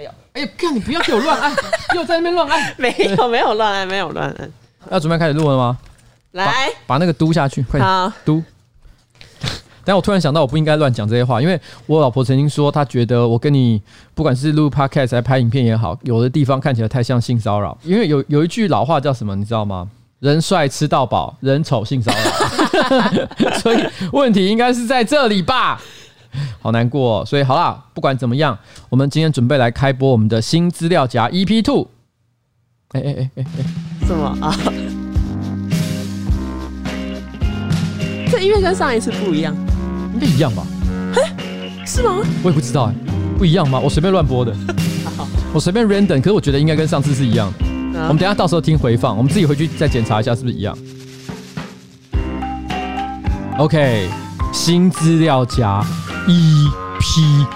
哎呀，哎呦，干你不要给我乱按，又在那边乱按，没有没有乱按，没有乱按。要准备开始录了吗？来把，把那个嘟下去，快点好嘟。但我突然想到，我不应该乱讲这些话，因为我老婆曾经说，她觉得我跟你不管是录 podcast 还是拍影片也好，有的地方看起来太像性骚扰。因为有有一句老话叫什么，你知道吗？人帅吃到饱，人丑性骚扰。所以问题应该是在这里吧？好难过哦，所以好啦，不管怎么样，我们今天准备来开播我们的新资料夹 EP Two。哎哎哎哎哎，什么啊？这音乐跟上一次不一样，应该一样吧？嘿，是吗？我也不知道哎，不一样吗？我随便乱播的，我随便 random，可是我觉得应该跟上次是一样的。我们等下到时候听回放，我们自己回去再检查一下是不是一样。OK，新资料夹。EP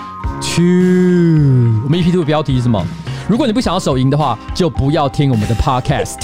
Two，我们 EP Two 的标题是什么？如果你不想要手淫的话，就不要听我们的 Podcast。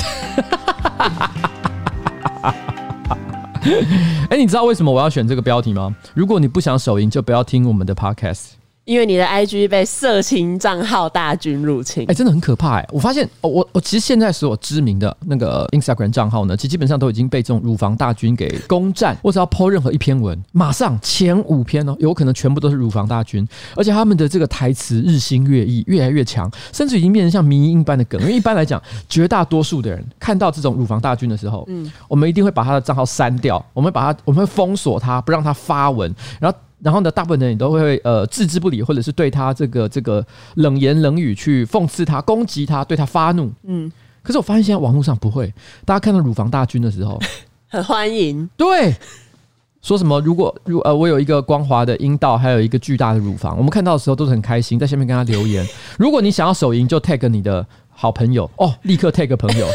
哎，你知道为什么我要选这个标题吗？如果你不想手淫，就不要听我们的 Podcast。因为你的 IG 被色情账号大军入侵，哎，真的很可怕哎！我发现，我我其实现在所有知名的那个 Instagram 账号呢，其实基本上都已经被这种乳房大军给攻占。我只要 po 任何一篇文，马上前五篇哦，有可能全部都是乳房大军，而且他们的这个台词日新月异，越来越强，甚至已经变成像迷因般的梗。因为一般来讲，绝大多数的人看到这种乳房大军的时候，嗯，我们一定会把他的账号删掉，我们把他，我们会封锁他，不让他发文，然后。然后呢，大部分人也都会呃置之不理，或者是对他这个这个冷言冷语去讽刺他、攻击他、对他发怒。嗯，可是我发现现在网络上不会，大家看到乳房大军的时候，很欢迎。对，说什么如果如呃我有一个光滑的阴道，还有一个巨大的乳房，我们看到的时候都是很开心，在下面跟他留言。如果你想要手淫，就 tag 你的好朋友哦，立刻 tag 朋友。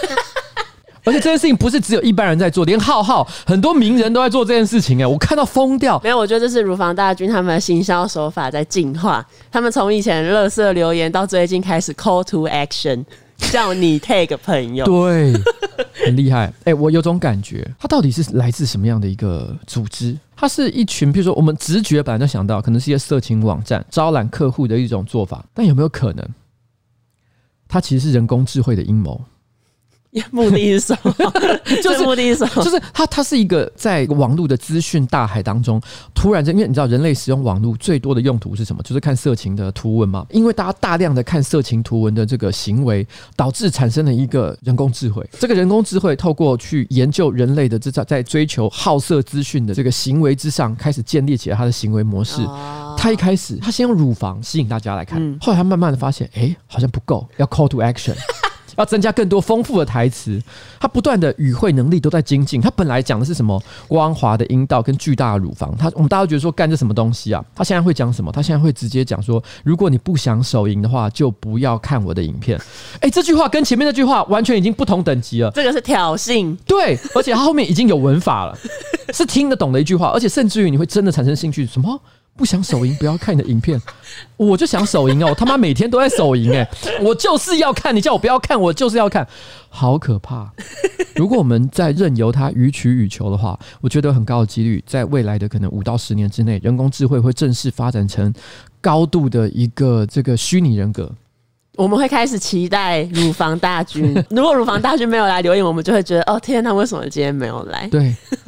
而且这件事情不是只有一般人在做，连浩浩很多名人都在做这件事情哎，我看到疯掉。没有，我觉得这是乳房大军他们的行销手法在进化。他们从以前垃圾留言到最近开始 call to action，叫你 take 朋友。对，很厉害。哎，我有种感觉，它到底是来自什么样的一个组织？它是一群，比如说我们直觉本来就想到，可能是一些色情网站招揽客户的一种做法，但有没有可能，它其实是人工智慧的阴谋？目的是什么？就是目的是什么？就是它，它是一个在网络的资讯大海当中，突然间，因为你知道，人类使用网络最多的用途是什么？就是看色情的图文嘛。因为大家大量的看色情图文的这个行为，导致产生了一个人工智慧。这个人工智慧透过去研究人类的这在追求好色资讯的这个行为之上，开始建立起了它的行为模式。他一开始，他先用乳房吸引大家来看，后来他慢慢的发现，哎，好像不够，要 call to action。要增加更多丰富的台词，他不断的语汇能力都在精进。他本来讲的是什么光滑的阴道跟巨大的乳房，他我们大家都觉得说干这什么东西啊？他现在会讲什么？他现在会直接讲说，如果你不想手淫的话，就不要看我的影片。哎，这句话跟前面那句话完全已经不同等级了。这个是挑衅，对，而且他后面已经有文法了，是听得懂的一句话，而且甚至于你会真的产生兴趣。什么？不想手淫，不要看你的影片。我就想手淫哦，我他妈每天都在手淫哎，我就是要看。你叫我不要看，我就是要看，好可怕。如果我们在任由它予取予求的话，我觉得很高的几率，在未来的可能五到十年之内，人工智慧会正式发展成高度的一个这个虚拟人格。我们会开始期待乳房大军。如果乳房大军没有来留言，我们就会觉得哦天哪，为什么今天没有来？对，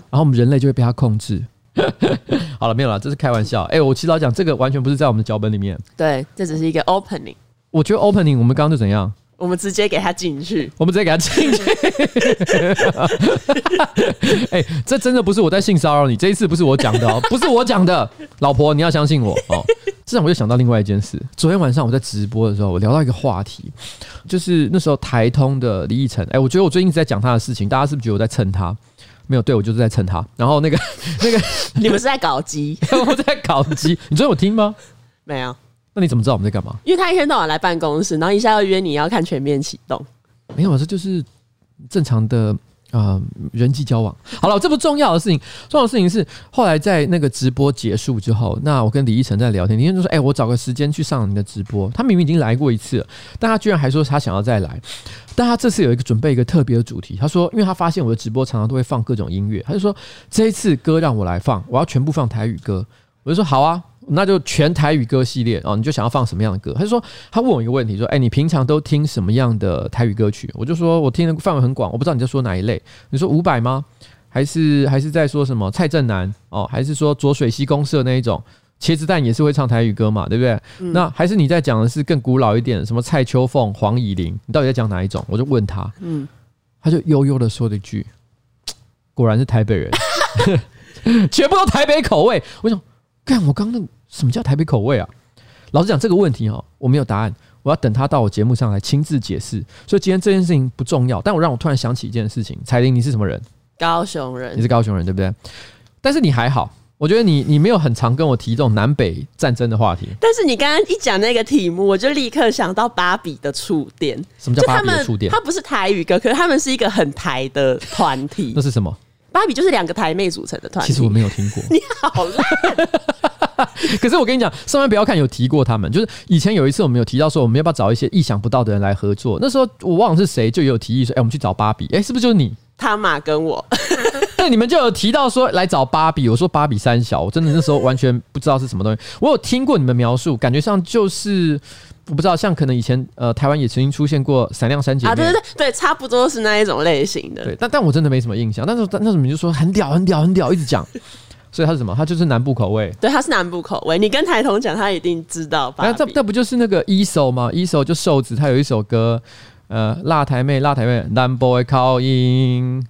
然后我们人类就会被他控制。好了，没有了，这是开玩笑。哎、欸，我其实要讲这个完全不是在我们的脚本里面。对，这只是一个 opening。我觉得 opening 我们刚刚就怎样？我们直接给他进去。我们直接给他进去。哎、欸，这真的不是我在性骚扰你，这一次不是我讲的哦，不是我讲的，老婆你要相信我哦。这让我就想到另外一件事。昨天晚上我在直播的时候，我聊到一个话题，就是那时候台通的李义成。哎、欸，我觉得我最近一直在讲他的事情，大家是不是觉得我在蹭他？没有，对，我就是在蹭他。然后那个 那个，你们是在搞基？我在搞基。你昨天有听吗？没有。那你怎么知道我们在干嘛？因为他一天到晚来办公室，然后一下要约你要看全面启动。没有，这就是正常的。呃，人际交往好了，这不重要的事情。重要的事情是后来在那个直播结束之后，那我跟李依晨在聊天，李依晨说：“哎、我找个时间去上你的直播。”他明明已经来过一次了，但他居然还说他想要再来。但他这次有一个准备一个特别的主题，他说：“因为他发现我的直播常常都会放各种音乐，他就说这一次歌让我来放，我要全部放台语歌。”我就说：“好啊，那就全台语歌系列哦，你就想要放什么样的歌？他就说，他问我一个问题，说，哎，你平常都听什么样的台语歌曲？我就说我听的范围很广，我不知道你在说哪一类。你说伍佰吗？还是还是在说什么蔡振南哦？还是说浊水溪公社那一种？茄子蛋也是会唱台语歌嘛，对不对？嗯、那还是你在讲的是更古老一点，什么蔡秋凤、黄以玲？你到底在讲哪一种？我就问他，嗯，他就悠悠的说了一句：“ 果然是台北人，全部都台北口味。”我想，干我刚刚那什么叫台北口味啊？老实讲，这个问题哈，我没有答案，我要等他到我节目上来亲自解释。所以今天这件事情不重要，但我让我突然想起一件事情：彩玲，你是什么人？高雄人。你是高雄人，对不对？但是你还好。我觉得你你没有很常跟我提这种南北战争的话题，但是你刚刚一讲那个题目，我就立刻想到芭比的触电。什么叫芭比的触电？它不是台语歌，可是他们是一个很台的团体。那是什么？芭比就是两个台妹组成的团体。其实我没有听过。你好烂。可是我跟你讲，上面不要看有提过他们，就是以前有一次我们有提到说，我们要不要找一些意想不到的人来合作？那时候我忘了是谁，就有提议说，哎、欸，我们去找芭比。哎、欸，是不是就是你？他玛跟我。对，你们就有提到说来找芭比，我说芭比三小，我真的那时候完全不知道是什么东西。我有听过你们描述，感觉上就是我不知道，像可能以前呃台湾也曾经出现过闪亮三姐妹啊，对对对对，差不多是那一种类型的。对，但但我真的没什么印象。但是那时候你就说很屌很屌很屌，一直讲，所以他是什么？他就是南部口味。对，他是南部口味。你跟台彤讲，他一定知道。吧。那这这不就是那个 E.SO 吗？E.SO 就瘦子，他有一首歌，呃，辣台妹辣台妹，南 boy 靠音。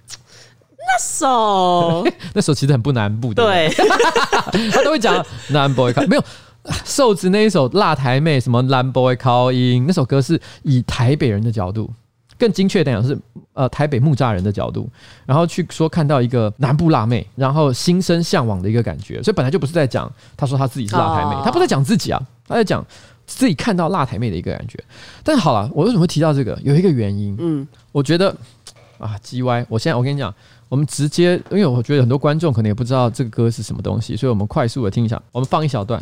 那首 那首其实很不南部的，对，他都会讲南 boy 靠，没有瘦子那一首辣台妹什么南 boy Calling，，那首歌是以台北人的角度，更精确点讲是呃台北木栅人的角度，然后去说看到一个南部辣妹，然后心生向往的一个感觉，所以本来就不是在讲他说他自己是辣台妹，他不在讲自己啊，他在讲自己看到辣台妹的一个感觉。但好了，我为什么会提到这个？有一个原因，嗯，我觉得啊，G Y，我现在我跟你讲。我们直接，因为我觉得很多观众可能也不知道这个歌是什么东西，所以我们快速的听一下。我们放一小段。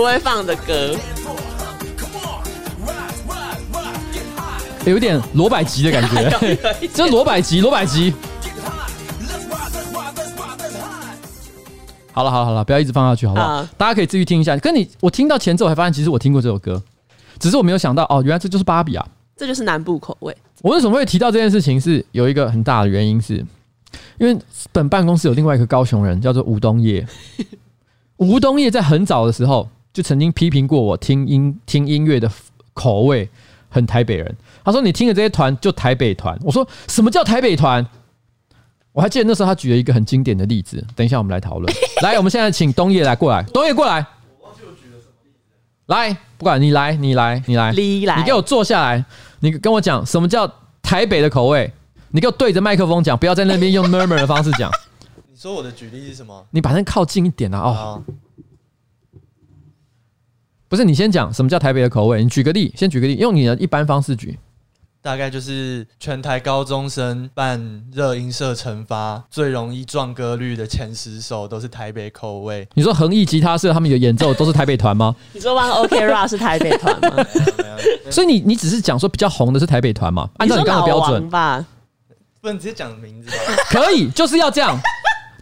不会放的歌。有点罗百吉的感觉，这是罗百吉，罗百吉。好了，好了，好了，不要一直放下去，好不好？好，大家可以自己听一下。跟你，我听到前奏，还发现其实我听过这首歌，只是我没有想到，哦，原来这就是芭比啊！这就是南部口味。我为什么会提到这件事情？是有一个很大的原因，是因为本办公室有另外一个高雄人，叫做吴东业。吴东业在很早的时候就曾经批评过我听音听音乐的口味很台北人。他说：“你听的这些团就台北团。”我说：“什么叫台北团？”我还记得那时候他举了一个很经典的例子。等一下我们来讨论。来，我们现在请东野来过来。东野过来。我忘记我举了什么例子。来，不管你来，你来，你来，你来，你给我坐下来。你跟我讲什么叫台北的口味？你给我对着麦克风讲，不要在那边用 murmur 的方式讲。你说我的举例是什么？你把那靠近一点啊！哦。不是，你先讲什么叫台北的口味？你举个例，先举个例，用你的一般方式举。大概就是全台高中生办热音社成发最容易撞歌率的前十首都是台北口味。你说恒毅吉他社他们有演奏都是台北团吗？你说 One OK Rock 是台北团吗？所以你你只是讲说比较红的是台北团嘛？按照你刚刚的标准吧，不能直接讲名字吧？可以，就是要这样。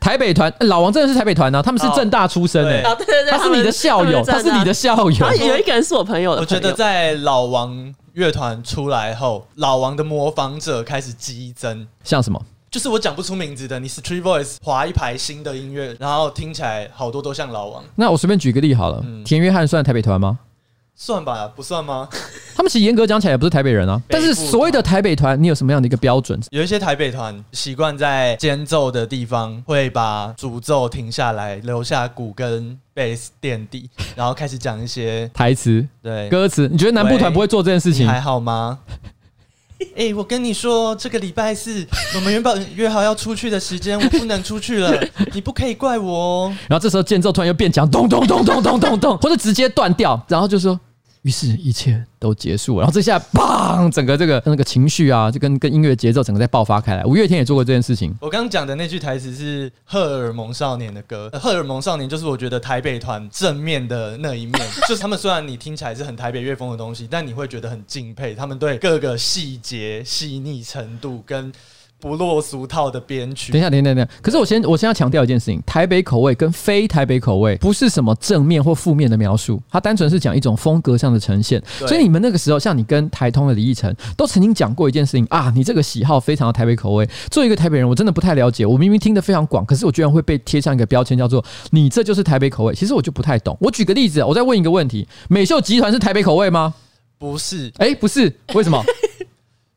台北团老王真的是台北团呢、啊，他们是正大出身的、欸，哦、对对对，他是你的校友，他，他是你的校友。然后有一个人是我朋友的朋友。我觉得在老王乐团出来后，老王的模仿者开始激增。像什么？就是我讲不出名字的，你 Street Voice 滑一排新的音乐，然后听起来好多都像老王。那我随便举个例好了，嗯、田约翰算台北团吗？算吧，不算吗？他们其实严格讲起来也不是台北人啊。但是所谓的台北团，你有什么样的一个标准？有一些台北团习惯在间奏的地方会把主奏停下来，留下鼓跟贝斯垫底，然后开始讲一些台词、对歌词。你觉得南部团不会做这件事情？还好吗？哎、欸，我跟你说，这个礼拜四 我们原本约好要出去的时间，我不能出去了，你不可以怪我哦。然后这时候间奏突然又变强，咚咚咚咚咚咚咚，或者直接断掉，然后就说。于是，一切都结束了。然后这下，砰！整个这个那个情绪啊，就跟跟音乐节奏整个在爆发开来。五月天也做过这件事情。我刚刚讲的那句台词是《荷尔蒙少年》的歌，《荷尔蒙少年》就是我觉得台北团正面的那一面，就是他们虽然你听起来是很台北乐风的东西，但你会觉得很敬佩他们对各个细节细腻程度跟。不落俗套的编曲。等一下，等一下，等一下。可是我先，我先要强调一件事情：台北口味跟非台北口味不是什么正面或负面的描述，它单纯是讲一种风格上的呈现。所以你们那个时候，像你跟台通的李义成，都曾经讲过一件事情啊，你这个喜好非常的台北口味。作为一个台北人，我真的不太了解。我明明听得非常广，可是我居然会被贴上一个标签，叫做你这就是台北口味。其实我就不太懂。我举个例子，我再问一个问题：美秀集团是台北口味吗？不是。哎，不是，为什么？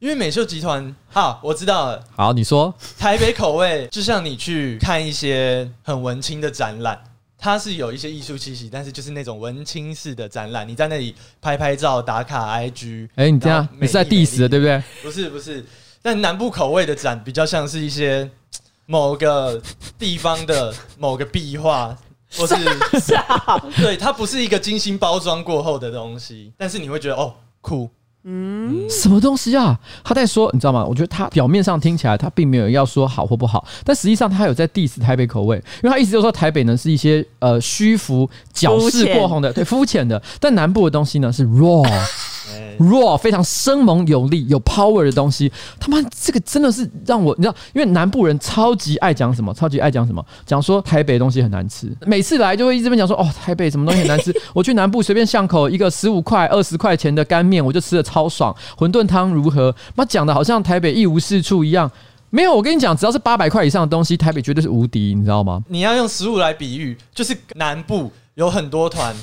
因为美秀集团，好，我知道了。好，你说台北口味，就像你去看一些很文青的展览，它是有一些艺术气息，但是就是那种文青式的展览，你在那里拍拍照、打卡 IG。哎，你这样你是在 diss 的，对不对？不是，不是。但南部口味的展比较像是一些某个地方的某个壁画，或是 对，它不是一个精心包装过后的东西，但是你会觉得哦，酷。嗯，什么东西啊？他在说，你知道吗？我觉得他表面上听起来他并没有要说好或不好，但实际上他有在 diss 台北口味，因为他一直就说台北呢是一些呃虚浮、矫饰过红的，对，肤浅的，但南部的东西呢是 raw。raw 非常生猛有力有 power 的东西，他妈这个真的是让我你知道，因为南部人超级爱讲什么，超级爱讲什么，讲说台北东西很难吃，每次来就会一直边讲说哦，台北什么东西很难吃，我去南部随便巷口一个十五块二十块钱的干面，我就吃的超爽，馄饨汤如何？妈讲的好像台北一无是处一样，没有，我跟你讲，只要是八百块以上的东西，台北绝对是无敌，你知道吗？你要用食物来比喻，就是南部有很多团。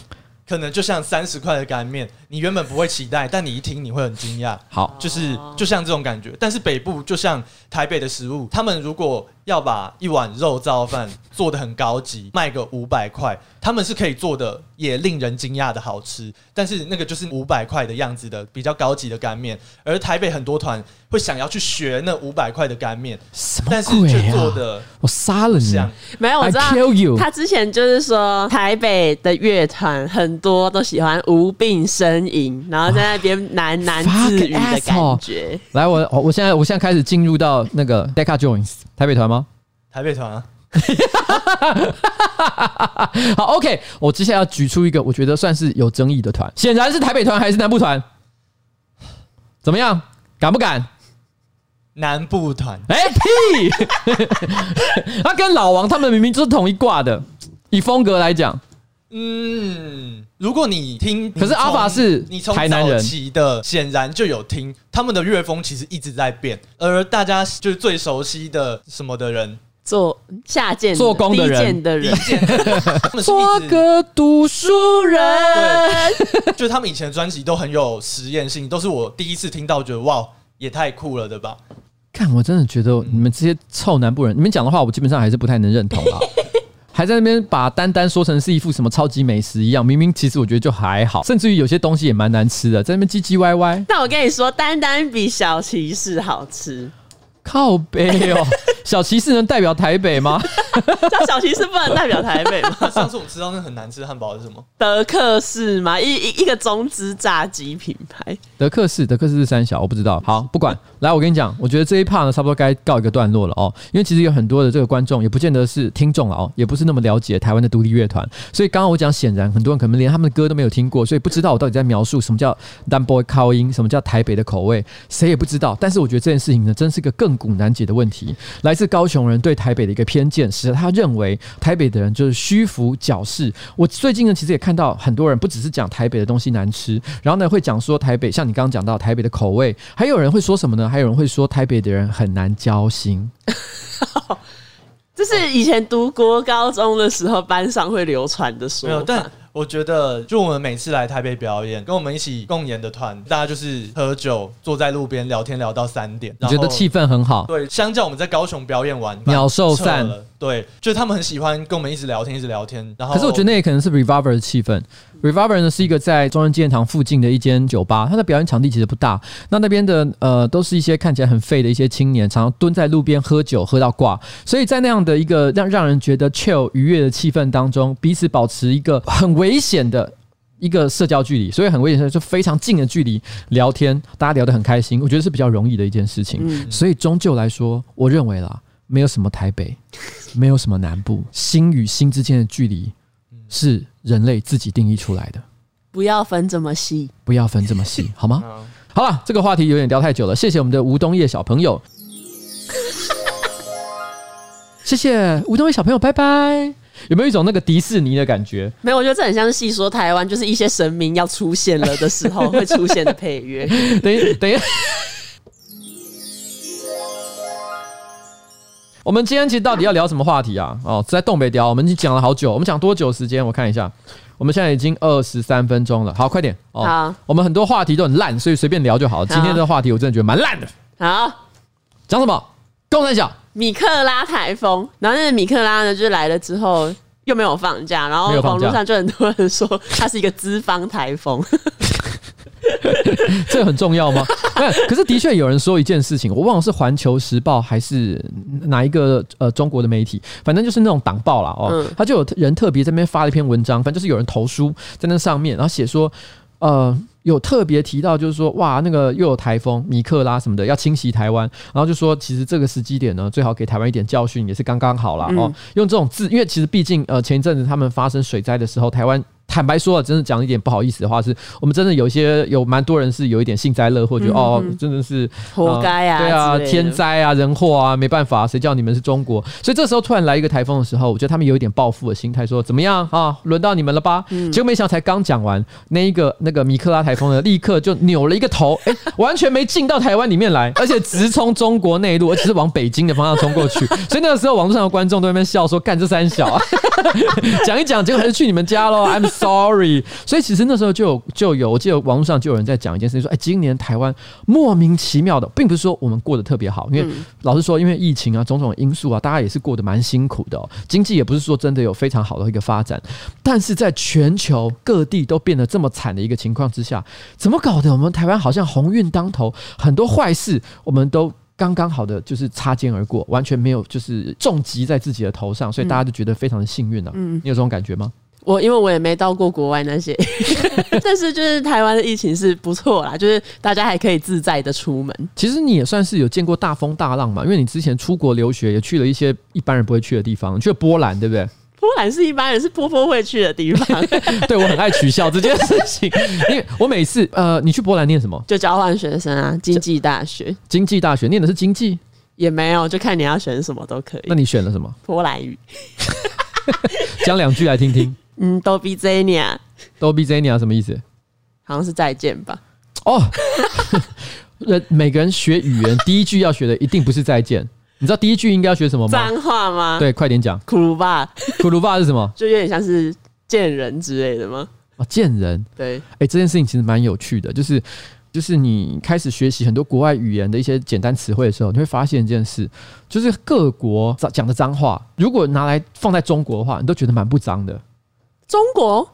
可能就像三十块的干面，你原本不会期待，但你一听你会很惊讶。好，就是就像这种感觉。但是北部就像台北的食物，他们如果要把一碗肉燥饭做的很高级，卖个五百块，他们是可以做的，也令人惊讶的好吃。但是那个就是五百块的样子的比较高级的干面，而台北很多团会想要去学那五百块的干面，什么鬼啊？但是却做的我杀了你！没有，我知道 you。他之前就是说台北的乐团很。多都喜欢无病呻吟，然后在那边喃喃自语的感觉。来，我我现在我现在开始进入到那个 Deca Joins 台北团吗？台北团啊。好，OK，我接下来要举出一个我觉得算是有争议的团，显然是台北团还是南部团？怎么样？敢不敢？南部团？哎、欸、屁！他跟老王他们明明就是同一挂的，以风格来讲。嗯，如果你听，可是阿法是你从早期的显然就有听他们的乐风，其实一直在变。而大家就是最熟悉的什么的人，做下贱做工的人，的人，做个读书人。对，就他们以前的专辑都很有实验性，都是我第一次听到，觉得哇，也太酷了，对吧？看，我真的觉得你们这些臭南部人，你们讲的话，我基本上还是不太能认同啊。还在那边把丹丹说成是一副什么超级美食一样，明明其实我觉得就还好，甚至于有些东西也蛮难吃的，在那边唧唧歪歪。那我跟你说，丹丹比小骑士好吃。靠北哦，小骑士能代表台北吗？叫小骑士不能代表台北吗？上次我们吃到那很难吃的汉堡是什么？德克士吗？一一一个中资炸鸡品牌。德克士，德克士是三小，我不知道。好，不管。来，我跟你讲，我觉得这一 part 呢，差不多该告一个段落了哦。因为其实有很多的这个观众，也不见得是听众了哦，也不是那么了解台湾的独立乐团。所以刚刚我讲，显然很多人可能连他们的歌都没有听过，所以不知道我到底在描述什么叫 d u m b o y 靠音，什么叫台北的口味，谁也不知道。但是我觉得这件事情呢，真是个亘古难解的问题。来自高雄人对台北的一个偏见，使得他认为台北的人就是虚浮矫饰。我最近呢，其实也看到很多人不只是讲台北的东西难吃，然后呢会讲说台北，像你刚刚讲到台北的口味，还有人会说什么呢？还有人会说台北的人很难交心。这是以前读国高中的时候班上会流传的说法。我觉得，就我们每次来台北表演，跟我们一起共演的团，大家就是喝酒，坐在路边聊天，聊到三点。你觉得气氛很好？对，相较我们在高雄表演完，鸟兽散。对，就是他们很喜欢跟我们一直聊天，一直聊天。然后，可是我觉得那也可能是 Revolver 的气氛。Revolver 呢是一个在中央纪念堂附近的一间酒吧，它的表演场地其实不大。那那边的呃都是一些看起来很废的一些青年，常常蹲在路边喝酒喝到挂。所以在那样的一个让让人觉得 chill 愉悦的气氛当中，彼此保持一个很危险的。一个社交距离，所以很危险的就非常近的距离聊天，大家聊得很开心，我觉得是比较容易的一件事情。嗯、所以终究来说，我认为啦，没有什么台北，没有什么南部，心与心之间的距离是人类自己定义出来的。不要分这么细，不要分这么细，好吗？好了，这个话题有点聊太久了，谢谢我们的吴东叶小朋友，谢谢吴东叶小朋友，拜拜。有没有一种那个迪士尼的感觉？没有，我觉得这很像是戏说台湾，就是一些神明要出现了的时候会出现的配乐。等一等一下，我们今天其实到底要聊什么话题啊？哦，在东北调，我们已经讲了好久，我们讲多久时间？我看一下，我们现在已经二十三分钟了。好，快点哦。好，我们很多话题都很烂，所以随便聊就好。今天这个话题我真的觉得蛮烂的。好，讲什么？共三小。米克拉台风，然后那个米克拉呢，就是来了之后又没有放假，然后网络上就很多人说它是一个资方台风，这很重要吗？可是的确有人说一件事情，我忘了是《环球时报》还是哪一个呃中国的媒体，反正就是那种党报啦。哦，他就有人特别在那边发了一篇文章，反正就是有人投书在那上面，然后写说呃。有特别提到，就是说，哇，那个又有台风米克拉什么的要侵袭台湾，然后就说，其实这个时机点呢，最好给台湾一点教训，也是刚刚好啦。哦。用这种字，因为其实毕竟，呃，前一阵子他们发生水灾的时候，台湾。坦白说啊，真的讲一点不好意思的话，是我们真的有一些有蛮多人是有一点幸灾乐祸，觉得哦，真的是活该啊，对啊，天灾啊，人祸啊，没办法，谁叫你们是中国？所以这时候突然来一个台风的时候，我觉得他们有一点报复的心态，说怎么样啊，轮到你们了吧？结果没想到才刚讲完，那一个那个米克拉台风呢，立刻就扭了一个头，哎，完全没进到台湾里面来，而且直冲中国内陆，而且是往北京的方向冲过去。所以那个时候网络上的观众都在那边笑说，干这三小啊，讲一讲，结果还是去你们家喽，I'm sorry。所以其实那时候就有就有，我记得网络上就有人在讲一件事情，说，哎，今年台湾莫名其妙的，并不是说我们过得特别好，因为老实说，因为疫情啊，种种因素啊，大家也是过得蛮辛苦的哦。经济也不是说真的有非常好的一个发展，但是在全球各地都变得这么惨的一个情况之下，怎么搞的？我们台湾好像鸿运当头，很多坏事我们都刚刚好的就是擦肩而过，完全没有就是重击在自己的头上，所以大家就觉得非常的幸运呢。嗯，你有这种感觉吗？我因为我也没到过国外那些，但是就是台湾的疫情是不错啦，就是大家还可以自在的出门。其实你也算是有见过大风大浪嘛，因为你之前出国留学也去了一些一般人不会去的地方，你去了波兰对不对？波兰是一般人是波波会去的地方。对，我很爱取笑这件事情，因为我每次呃，你去波兰念什么？就交换学生啊，经济大学。经济大学念的是经济？也没有，就看你要选什么都可以。那你选了什么？波兰语。讲两句来听听。嗯，多比泽尼亚，多比泽尼亚什么意思？好像是再见吧。哦，人每个人学语言第一句要学的一定不是再见，你知道第一句应该要学什么吗？脏话吗？对，快点讲。苦鲁巴，苦鲁巴是什么？就有点像是贱人之类的吗？哦，贱人。对，哎、欸，这件事情其实蛮有趣的，就是就是你开始学习很多国外语言的一些简单词汇的时候，你会发现一件事，就是各国讲的脏话，如果拿来放在中国的话，你都觉得蛮不脏的。中国，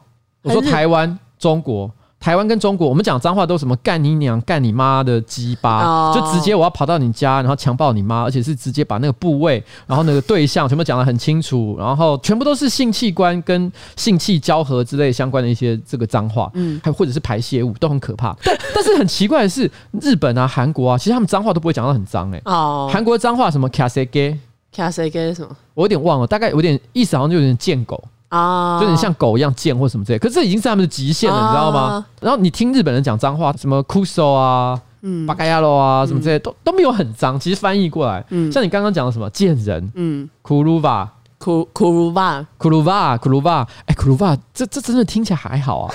我说台湾、中国、台湾跟中国，我们讲脏话都什么干你娘、干你妈的鸡巴，就直接我要跑到你家，然后强暴你妈，而且是直接把那个部位，然后那个对象全部讲得很清楚，然后全部都是性器官跟性器交合之类相关的一些这个脏话，嗯，还或者是排泄物都很可怕。但 但是很奇怪的是，日本啊、韩国啊，其实他们脏话都不会讲到很脏哎。哦，韩国的脏话什么卡塞给卡塞给什么？我有点忘了，大概有点意思，好像就有点贱狗。啊，就很像狗一样贱或什么之类，可是这已经是他们的极限了，你知道吗？然后你听日本人讲脏话，什么酷手啊、嗯、巴嘎亚罗啊，什么之类，都都没有很脏。其实翻译过来，嗯。像你刚刚讲的什么贱人，嗯，库鲁瓦，库库鲁瓦，库鲁瓦，库鲁瓦，哎，库鲁瓦，这这真的听起来还好啊。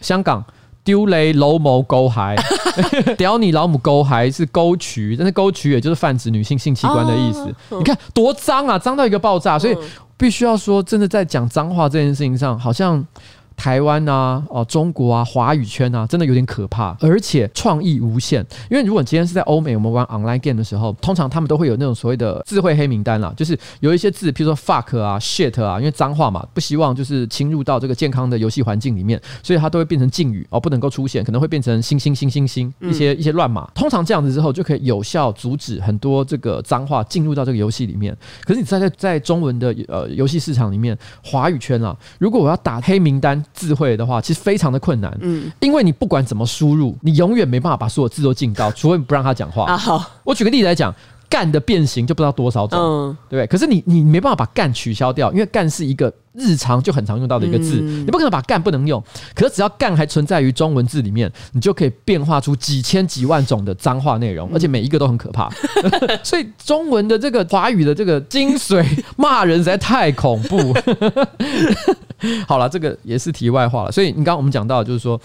香港丢雷老母沟孩，屌你老母沟孩是沟渠，但是沟渠也就是泛指女性性器官的意思。你看多脏啊，脏到一个爆炸，所以。必须要说，真的在讲脏话这件事情上，好像。台湾啊，哦，中国啊，华语圈啊，真的有点可怕，而且创意无限。因为如果你今天是在欧美，我们玩 online game 的时候，通常他们都会有那种所谓的智慧黑名单啦，就是有一些字，譬如说 fuck 啊、shit 啊，因为脏话嘛，不希望就是侵入到这个健康的游戏环境里面，所以它都会变成禁语哦，不能够出现，可能会变成星星星星星一些一些乱码。通常这样子之后，就可以有效阻止很多这个脏话进入到这个游戏里面。可是你在在在中文的呃游戏市场里面，华语圈啊，如果我要打黑名单。字汇的话，其实非常的困难。嗯，因为你不管怎么输入，你永远没办法把所有字都进到，除非你不让他讲话。啊，好，我举个例子来讲。干的变形就不知道多少种，嗯，对不对？可是你你没办法把干取消掉，因为干是一个日常就很常用到的一个字，嗯、你不可能把干不能用。可是只要干还存在于中文字里面，你就可以变化出几千几万种的脏话内容，而且每一个都很可怕。嗯、所以中文的这个华语的这个精髓，骂人实在太恐怖。好了，这个也是题外话了。所以你刚刚我们讲到，就是说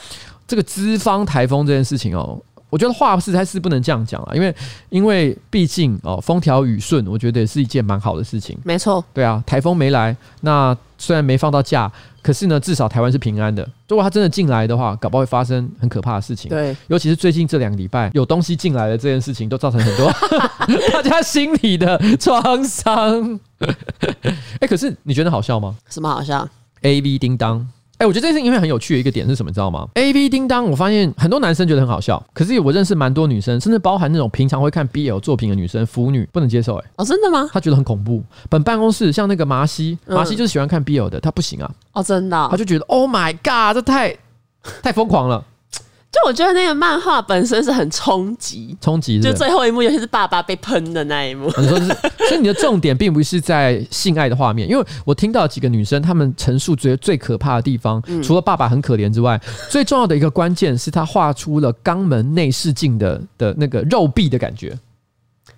这个资方台风这件事情哦。我觉得话实在是不能这样讲啊，因为因为毕竟哦，风调雨顺，我觉得也是一件蛮好的事情。没错，对啊，台风没来，那虽然没放到假，可是呢，至少台湾是平安的。如果它真的进来的话，搞不好会发生很可怕的事情。对，尤其是最近这两个礼拜有东西进来的这件事情，都造成很多 大家心里的创伤。哎，可是你觉得好笑吗？什么好笑？AV 叮当。哎、欸，我觉得这件事情因为很有趣的一个点是什么，你知道吗？AV 叮当，我发现很多男生觉得很好笑，可是我认识蛮多女生，甚至包含那种平常会看 BL 作品的女生，腐女不能接受、欸。哎，哦，真的吗？她觉得很恐怖。本办公室像那个麻西，麻西就是喜欢看 BL 的，她不行啊。哦，真的、哦，她就觉得 Oh my God，这太太疯狂了。就我觉得那个漫画本身是很冲击，冲击。就最后一幕，尤其是爸爸被喷的那一幕。你说是，所以你的重点并不是在性爱的画面，因为我听到几个女生她们陈述觉得最可怕的地方，除了爸爸很可怜之外，最重要的一个关键是他画出了肛门内视镜的的那个肉壁的感觉。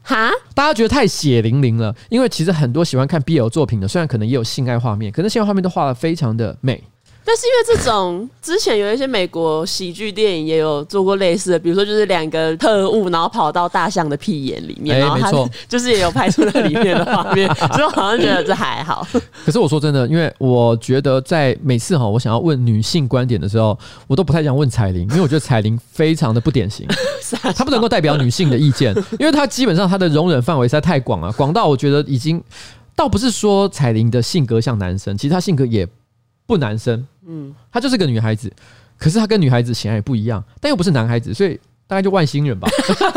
哈，大家觉得太血淋淋了，因为其实很多喜欢看 BL 作品的，虽然可能也有性爱画面，可是性爱画面都画的非常的美。但是因为这种之前有一些美国喜剧电影也有做过类似的，比如说就是两个特务，然后跑到大象的屁眼里面，然后他 就是也有拍出那里面的画面，所以我好像觉得这还好。可是我说真的，因为我觉得在每次哈，我想要问女性观点的时候，我都不太想问彩玲，因为我觉得彩玲非常的不典型，她不能够代表女性的意见，因为她基本上她的容忍范围实在太广了，广到我觉得已经倒不是说彩玲的性格像男生，其实她性格也不男生。嗯，她就是个女孩子，可是她跟女孩子显然也不一样，但又不是男孩子，所以大概就外星人吧。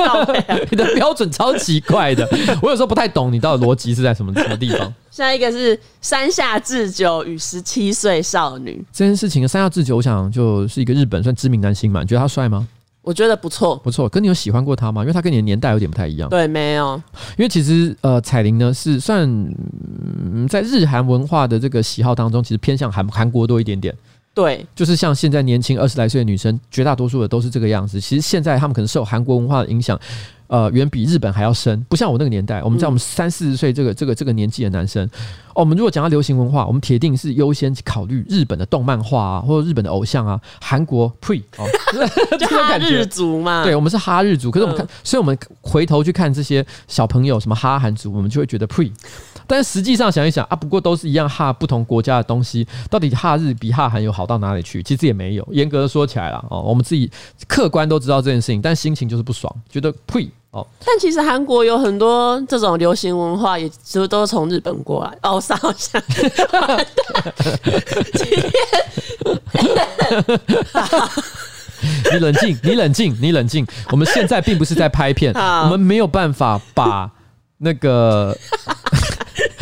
你的标准超奇怪的，我有时候不太懂你到底逻辑是在什么什么地方。下一个是山下智久与十七岁少女这件事情，山下智久我想就是一个日本算知名男星嘛，你觉得他帅吗？我觉得不错，不错。可你有喜欢过他吗？因为他跟你的年代有点不太一样。对，没有。因为其实呃，彩铃呢是算、嗯、在日韩文化的这个喜好当中，其实偏向韩韩国多一点点。对，就是像现在年轻二十来岁的女生，绝大多数的都是这个样子。其实现在他们可能受韩国文化的影响，呃，远比日本还要深。不像我那个年代，我们在我们三四十岁这个这个这个年纪的男生，哦，我们如果讲到流行文化，我们铁定是优先考虑日本的动漫画啊，或者日本的偶像啊，韩国 pre 哦，就哈日族嘛。对，我们是哈日族，可是我们看，所以我们回头去看这些小朋友什么哈韩族，我们就会觉得 pre。但实际上想一想啊，不过都是一样哈不同国家的东西，到底哈日比哈韩有好到哪里去？其实也没有。严格的说起来了，哦，我们自己客观都知道这件事情，但心情就是不爽，觉得呸哦。但其实韩国有很多这种流行文化，也其实都是从日本过来。哦，好像。今天，你冷静，你冷静，你冷静。我们现在并不是在拍片，我们没有办法把那个。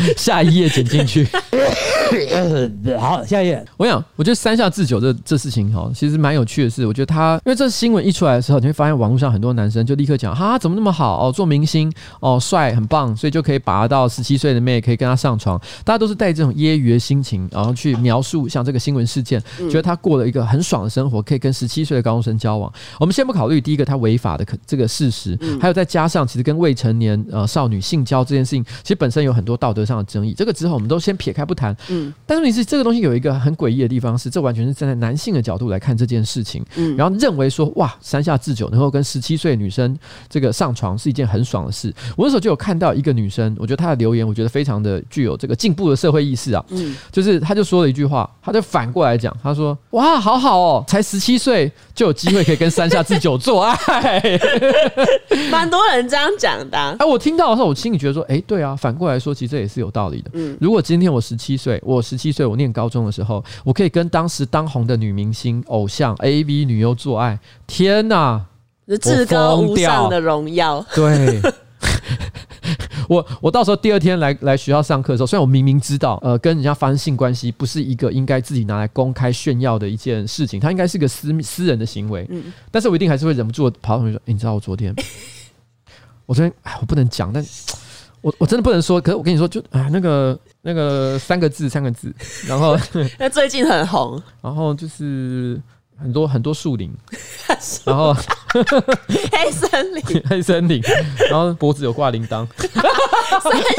下一页剪进去。好，下一页。我想，我觉得三下智久这这事情哈，其实蛮有趣的是，我觉得他，因为这新闻一出来的时候，你会发现网络上很多男生就立刻讲，哈，怎么那么好哦，做明星哦，帅，很棒，所以就可以拔到十七岁的妹可以跟他上床。大家都是带这种揶揄的心情，然后去描述像这个新闻事件，觉得他过了一个很爽的生活，可以跟十七岁的高中生交往。我们先不考虑第一个他违法的可这个事实，还有再加上其实跟未成年呃少女性交这件事情，其实本身有很多道德上的争议。这个之后我们都先撇开不谈。嗯，但是你是这个东西有一个很诡异的地方是，这完全是站在男性的角度来看这件事情，嗯，然后认为说哇，山下智久能够跟十七岁女生这个上床是一件很爽的事。我那时候就有看到一个女生，我觉得她的留言，我觉得非常的具有这个进步的社会意识啊，嗯，就是她就说了一句话，她就反过来讲，她说哇，好好哦，才十七岁就有机会可以跟山下智久做爱，蛮多人这样讲的。哎，我听到的时候，我心里觉得说，哎，对啊，反过来说，其实这也是有道理的。嗯，如果今天我十七岁，我十七岁，我念高中的时候，我可以跟当时当红的女明星、偶像、AV 女优做爱，天哪，至高无上的荣耀。对，我我到时候第二天来来学校上课的时候，虽然我明明知道，呃，跟人家发生性关系不是一个应该自己拿来公开炫耀的一件事情，它应该是个私私人的行为。嗯，但是我一定还是会忍不住跑到同学说：“欸，你知道我昨天，我昨天，哎，我不能讲，但我我真的不能说。可是我跟你说，就啊，那个那个三个字，三个字，然后 那最近很红，然后就是。”很多很多树林，然后 黑森林，黑森林，然后脖子有挂铃铛，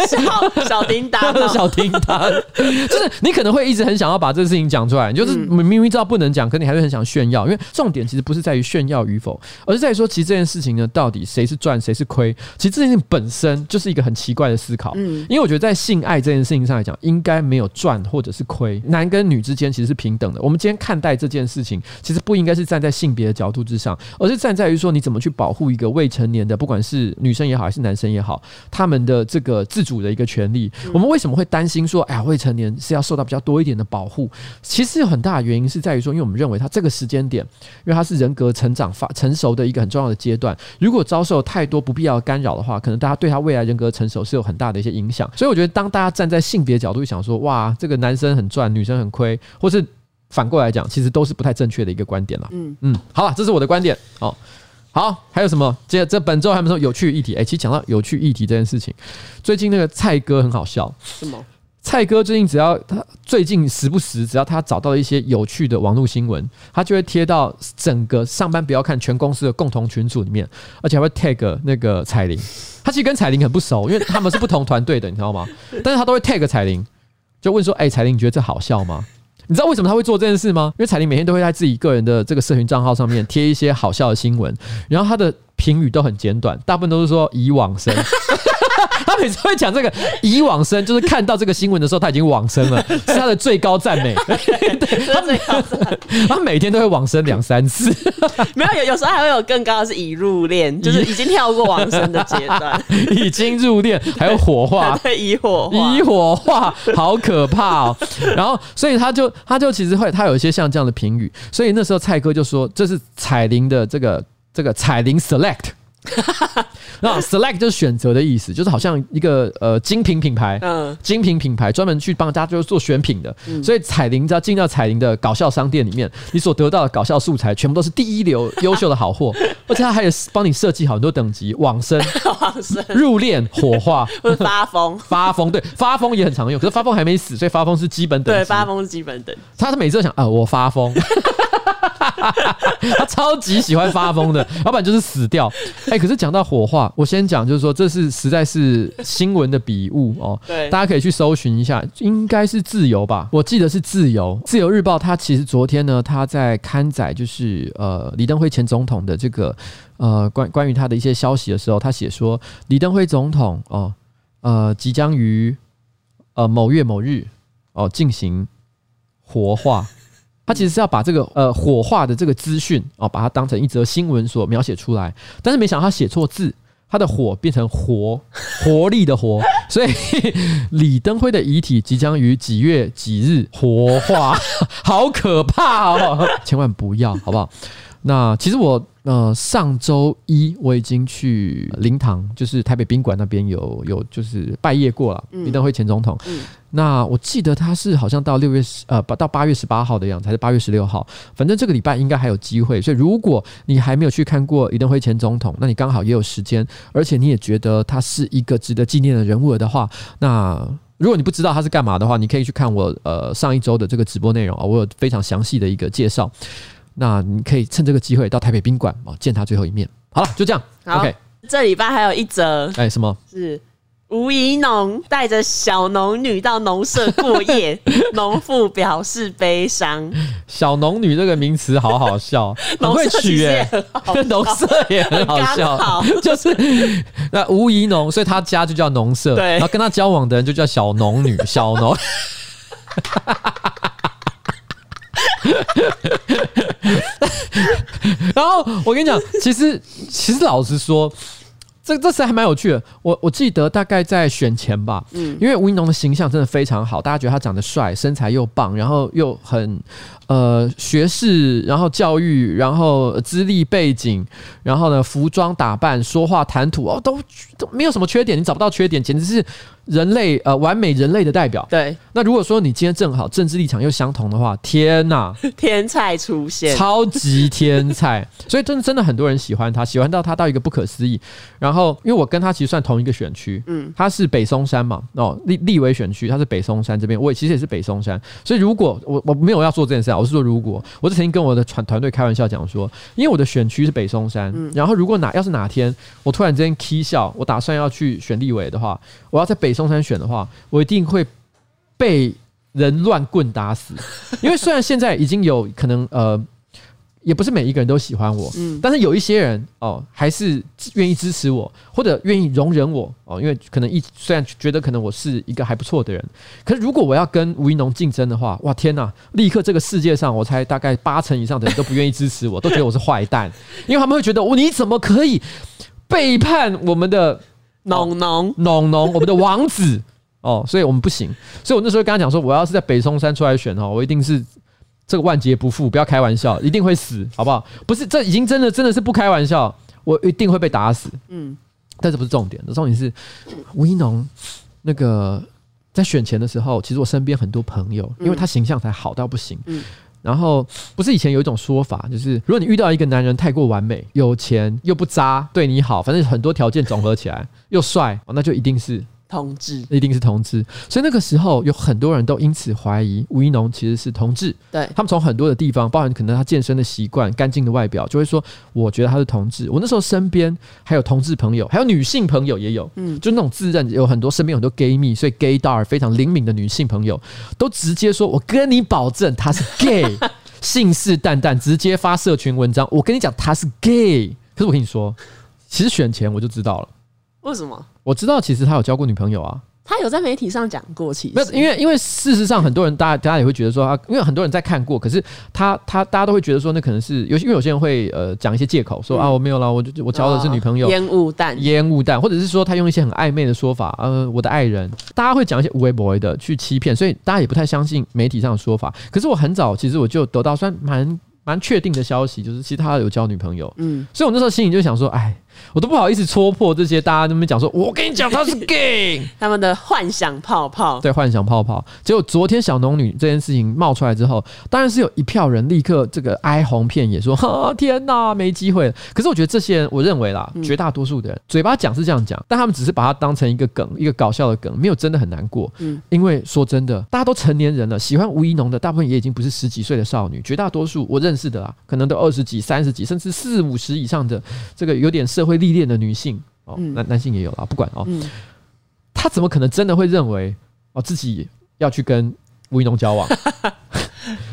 小小叮当，小叮当，就是你可能会一直很想要把这个事情讲出来，就是明明知道不能讲，可你还是很想炫耀，因为重点其实不是在于炫耀与否，而是在于说，其实这件事情呢，到底谁是赚谁是亏？其实这件事情本身就是一个很奇怪的思考，嗯，因为我觉得在性爱这件事情上来讲，应该没有赚或者是亏，男跟女之间其实是平等的。我们今天看待这件事情，其实不应该是站在性别的角度之上，而是站在于说你怎么去保护一个未成年的，不管是女生也好，还是男生也好，他们的这个自主的一个权利。我们为什么会担心说，哎呀，未成年是要受到比较多一点的保护？其实有很大的原因是在于说，因为我们认为他这个时间点，因为他是人格成长发成熟的一个很重要的阶段，如果遭受太多不必要的干扰的话，可能大家对他未来人格成熟是有很大的一些影响。所以我觉得，当大家站在性别角度想说，哇，这个男生很赚，女生很亏，或是反过来讲，其实都是不太正确的一个观点了。嗯嗯，好了，这是我的观点。哦，好，还有什么？这这本周还有什么有趣议题？哎、欸，其实讲到有趣议题这件事情，最近那个蔡哥很好笑。什么？蔡哥最近只要他最近时不时，只要他找到了一些有趣的网络新闻，他就会贴到整个上班不要看全公司的共同群组里面，而且还会 tag 那个彩铃。他其实跟彩铃很不熟，因为他们是不同团队的，你知道吗？但是他都会 tag 彩铃，就问说：“哎、欸，彩铃，你觉得这好笑吗？”你知道为什么他会做这件事吗？因为彩玲每天都会在自己个人的这个社群账号上面贴一些好笑的新闻，然后他的评语都很简短，大部分都是说以往生。他每次会讲这个已往生，就是看到这个新闻的时候他已经往生了，是他的最高赞美。对，他每天都会往生两三次。没有，有有时候还会有更高的是已入殓，就是已经跳过往生的阶段，已经入殓，还有火化，对，已火化，已火化，好可怕哦。然后，所以他就他就其实会他有一些像这样的评语，所以那时候蔡哥就说这是彩铃的这个这个彩铃 select。那 select 就是选择的意思，就是好像一个呃精品品牌，嗯，精品品牌专门去帮大家就是做选品的，所以彩铃只要进到彩铃的搞笑商店里面，你所得到的搞笑素材全部都是第一流优秀的好货，而且他还有帮你设计好很多等级，往生、往生、入殓、火化、发疯、发疯，对，发疯也很常用，可是发疯还没死，所以发疯是基本等级，对，发疯是基本等级，他是每次都想啊、呃，我发疯。他超级喜欢发疯的，要不然就是死掉。哎、欸，可是讲到火化，我先讲，就是说这是实在是新闻的笔误哦。对，大家可以去搜寻一下，应该是自由吧？我记得是自由。自由日报，它其实昨天呢，它在刊载就是呃李登辉前总统的这个呃关关于他的一些消息的时候，他写说李登辉总统哦呃即将于呃某月某日哦进行火化。他其实是要把这个呃火化的这个资讯哦，把它当成一则新闻所描写出来，但是没想到他写错字，他的火变成活 活力的活，所以 李登辉的遗体即将于几月几日火化，好可怕哦！千万不要，好不好？那其实我呃上周一我已经去灵堂，就是台北宾馆那边有有就是拜谒过了李登辉前总统。那我记得他是好像到六月十呃到八月十八号的样子，还是八月十六号？反正这个礼拜应该还有机会。所以如果你还没有去看过李登辉前总统，那你刚好也有时间，而且你也觉得他是一个值得纪念的人物的话，那如果你不知道他是干嘛的话，你可以去看我呃上一周的这个直播内容啊，我有非常详细的一个介绍。那你可以趁这个机会到台北宾馆啊见他最后一面。好了，就这样。OK，这礼拜还有一则，哎，什么？是吴怡农带着小农女到农舍过夜，农妇表示悲伤。小农女这个名词好好笑，很会取耶，跟农舍也很好笑。好就是那吴怡农，所以他家就叫农舍，对，然后跟他交往的人就叫小农女，小农。然后我跟你讲，其实其实老实说，这这次还蛮有趣的。我我记得大概在选前吧，嗯，因为吴一农的形象真的非常好，大家觉得他长得帅，身材又棒，然后又很呃学士，然后教育，然后资历背景，然后呢服装打扮、说话谈吐哦，都都没有什么缺点，你找不到缺点，简直是。人类呃，完美人类的代表。对，那如果说你今天正好政治立场又相同的话，天呐，天才出现，超级天才。所以真的真的很多人喜欢他，喜欢到他到一个不可思议。然后因为我跟他其实算同一个选区，嗯，他是北松山嘛，哦，立立委选区，他是北松山这边，我也其实也是北松山。所以如果我我没有要做这件事啊，我是说如果，我是曾经跟我的团团队开玩笑讲说，因为我的选区是北松山，嗯，然后如果哪要是哪天我突然之间起笑，我打算要去选立委的话，我要在北。松山选的话，我一定会被人乱棍打死。因为虽然现在已经有可能，呃，也不是每一个人都喜欢我，嗯，但是有一些人哦，还是愿意支持我，或者愿意容忍我哦。因为可能一虽然觉得可能我是一个还不错的人，可是如果我要跟吴一农竞争的话，哇天哪！立刻这个世界上，我猜大概八成以上的人都不愿意支持我，都觉得我是坏蛋，因为他们会觉得我你怎么可以背叛我们的？农农农农，我们的王子 哦，所以我们不行。所以我那时候跟他讲说，我要是在北松山出来选哦，我一定是这个万劫不复，不要开玩笑，一定会死，好不好？不是，这已经真的真的是不开玩笑，我一定会被打死。嗯，但这不是重点，重点是吴一农那个在选前的时候，其实我身边很多朋友，因为他形象才好到不行。嗯。然后不是以前有一种说法，就是如果你遇到一个男人太过完美、有钱又不渣，对你好，反正很多条件总合起来又帅，那就一定是同志，一定是同志。所以那个时候有很多人都因此怀疑吴一农其实是同志。对，他们从很多的地方，包含可能他健身的习惯、干净的外表，就会说我觉得他是同志。我那时候身边还有同志朋友，还有女性朋友也有，嗯，就那种自认有很多身边有很多 gay 蜜，所以 gaydar 非常灵敏的女性朋友都直接说：“我跟你保证，他是 gay。”信誓旦旦，直接发社群文章。我跟你讲，他是 gay。可是我跟你说，其实选前我就知道了。为什么？我知道，其实他有交过女朋友啊。他有在媒体上讲过，其实没有，因为因为事实上，很多人大家大家也会觉得说，啊，因为很多人在看过，可是他他大家都会觉得说，那可能是有因为有些人会呃讲一些借口，说啊我没有啦，我就我交的是女朋友，烟雾弹，烟雾弹，或者是说他用一些很暧昧的说法，呃，我的爱人，大家会讲一些无微不微的去欺骗，所以大家也不太相信媒体上的说法。可是我很早其实我就得到算蛮蛮确定的消息，就是其实他有交女朋友，嗯，所以我那时候心里就想说，哎。我都不好意思戳破这些，大家那边讲说，我跟你讲他是 gay，他们的幻想泡泡，对，幻想泡泡。结果昨天小龙女这件事情冒出来之后，当然是有一票人立刻这个哀鸿遍野，说，哈，天哪，没机会了。可是我觉得这些人，我认为啦，绝大多数的人嘴巴讲是这样讲，但他们只是把它当成一个梗，一个搞笑的梗，没有真的很难过。嗯，因为说真的，大家都成年人了，喜欢吴怡农的大部分也已经不是十几岁的少女，绝大多数我认识的啊，可能都二十几、三十几，甚至四五十以上的这个有点社会历练的女性哦，男男性也有啦，不管哦，他怎么可能真的会认为哦自己要去跟吴一农交往？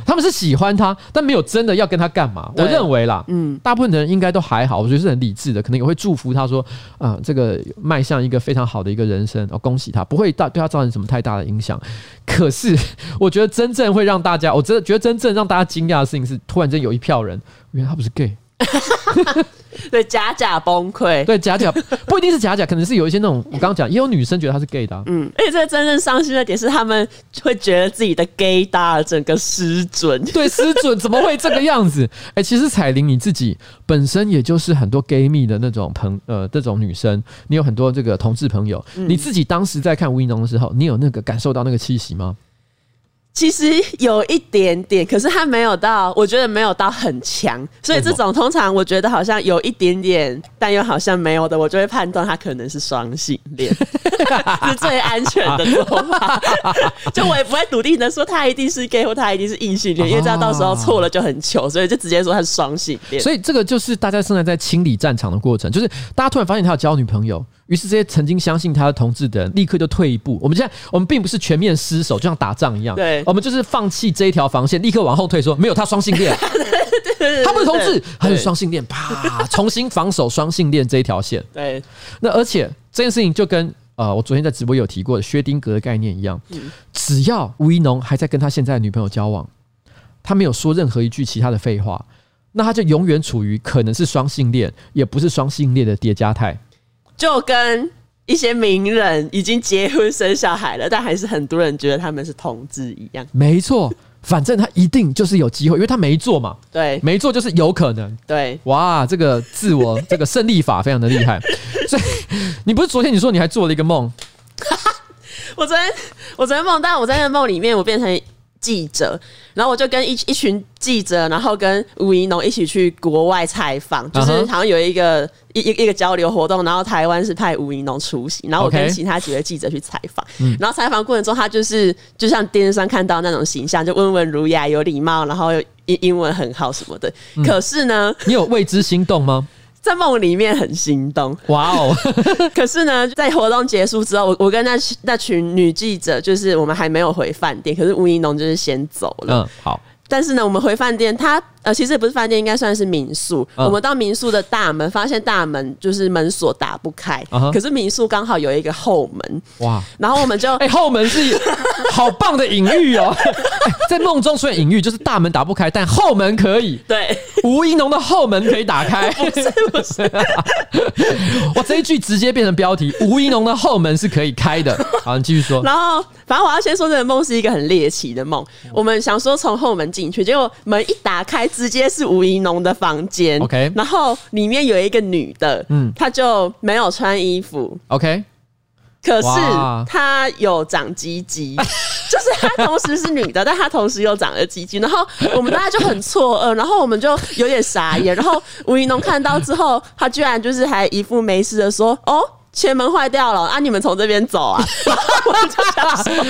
他们是喜欢他，但没有真的要跟他干嘛。我认为啦，嗯，大部分的人应该都还好，我觉得是很理智的，可能也会祝福他说啊，这个迈向一个非常好的一个人生哦，恭喜他，不会大对他造成什么太大的影响。可是，我觉得真正会让大家，我真的觉得真正让大家惊讶的事情是，突然间有一票人，原来他不是 gay。对，假假崩溃。对，假假不一定是假假，可能是有一些那种我刚刚讲，也有女生觉得他是 gay 的、啊。嗯，而且这个真正伤心的点是，他们会觉得自己的 gaydar 整个失准。对，失准怎么会这个样子？哎、欸，其实彩玲你自己本身也就是很多 gay 蜜的那种朋呃这种女生，你有很多这个同志朋友，嗯、你自己当时在看吴怡农的时候，你有那个感受到那个气息吗？其实有一点点，可是他没有到，我觉得没有到很强，所以这种通常我觉得好像有一点点，但又好像没有的，我就会判断他可能是双性恋，是最安全的做法。就我也不会笃定的说他一定是 gay 或他一定是异性恋，因为这样到时候错了就很糗，所以就直接说他是双性恋。所以这个就是大家现在在清理战场的过程，就是大家突然发现他有交女朋友。于是这些曾经相信他的同志的人，立刻就退一步。我们现在我们并不是全面失守，就像打仗一样。对，我们就是放弃这一条防线，立刻往后退，说没有他双性恋，他不是同志，他是双性恋，啪，重新防守双性恋这一条线。对，那而且这件事情就跟呃我昨天在直播有提过的薛丁格的概念一样，只要吴一农还在跟他现在的女朋友交往，他没有说任何一句其他的废话，那他就永远处于可能是双性恋，也不是双性恋的叠加态。就跟一些名人已经结婚生小孩了，但还是很多人觉得他们是同志一样。没错，反正他一定就是有机会，因为他没做嘛。对，没做就是有可能。对，哇，这个自我 这个胜利法非常的厉害。所以你不是昨天你说你还做了一个梦？我昨天我昨天梦到我在那梦里面，我变成。记者，然后我就跟一一群记者，然后跟吴怡农一起去国外采访，就是好像有一个一一一个交流活动，然后台湾是派吴怡农出席，然后我跟其他几位记者去采访.然后采访过程中，他就是就像电视上看到那种形象，就温文儒雅、有礼貌，然后英英文很好什么的。嗯、可是呢，你有为之心动吗？在梦里面很心动，哇哦！可是呢，在活动结束之后，我我跟那那群女记者，就是我们还没有回饭店，可是吴一农就是先走了。嗯，好。但是呢，我们回饭店，他呃，其实也不是饭店，应该算是民宿。嗯、我们到民宿的大门，发现大门就是门锁打不开。Uh 可是民宿刚好有一个后门，哇！然后我们就哎、欸，后门是 好棒的隐喻哦。在梦中出现隐喻，就是大门打不开，但后门可以。对，吴一农的后门可以打开。哇！这一句直接变成标题：吴一农的后门是可以开的。好，你继续说。然后，反正我要先说，这个梦是一个很猎奇的梦。我们想说从后门进去，结果门一打开，直接是吴怡农的房间。OK，然后里面有一个女的，嗯，她就没有穿衣服。OK，可是她有长鸡鸡，就是她同时是女的，但她同时又长了鸡鸡。然后我们大家就很错愕，然后我们就有点傻眼。然后吴怡农看到之后，他居然就是还一副没事的说：“哦。”前门坏掉了啊！你们从这边走啊！我就想说，